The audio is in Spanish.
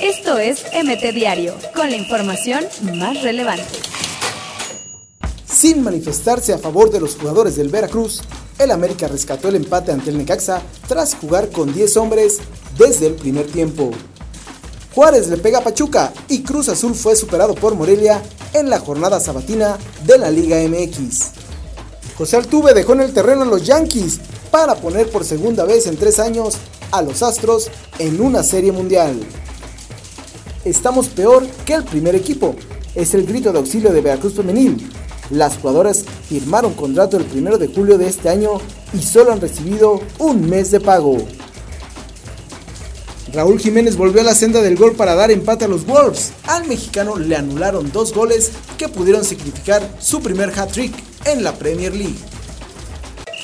Esto es MT Diario, con la información más relevante. Sin manifestarse a favor de los jugadores del Veracruz, el América rescató el empate ante el Necaxa tras jugar con 10 hombres desde el primer tiempo. Juárez le pega a Pachuca y Cruz Azul fue superado por Morelia en la jornada sabatina de la Liga MX. José Altuve dejó en el terreno a los Yankees para poner por segunda vez en tres años a los Astros en una serie mundial. Estamos peor que el primer equipo, es el grito de auxilio de Veracruz Femenil. Las jugadoras firmaron contrato el 1 de julio de este año y solo han recibido un mes de pago. Raúl Jiménez volvió a la senda del gol para dar empate a los Wolves. Al mexicano le anularon dos goles que pudieron significar su primer hat-trick en la Premier League.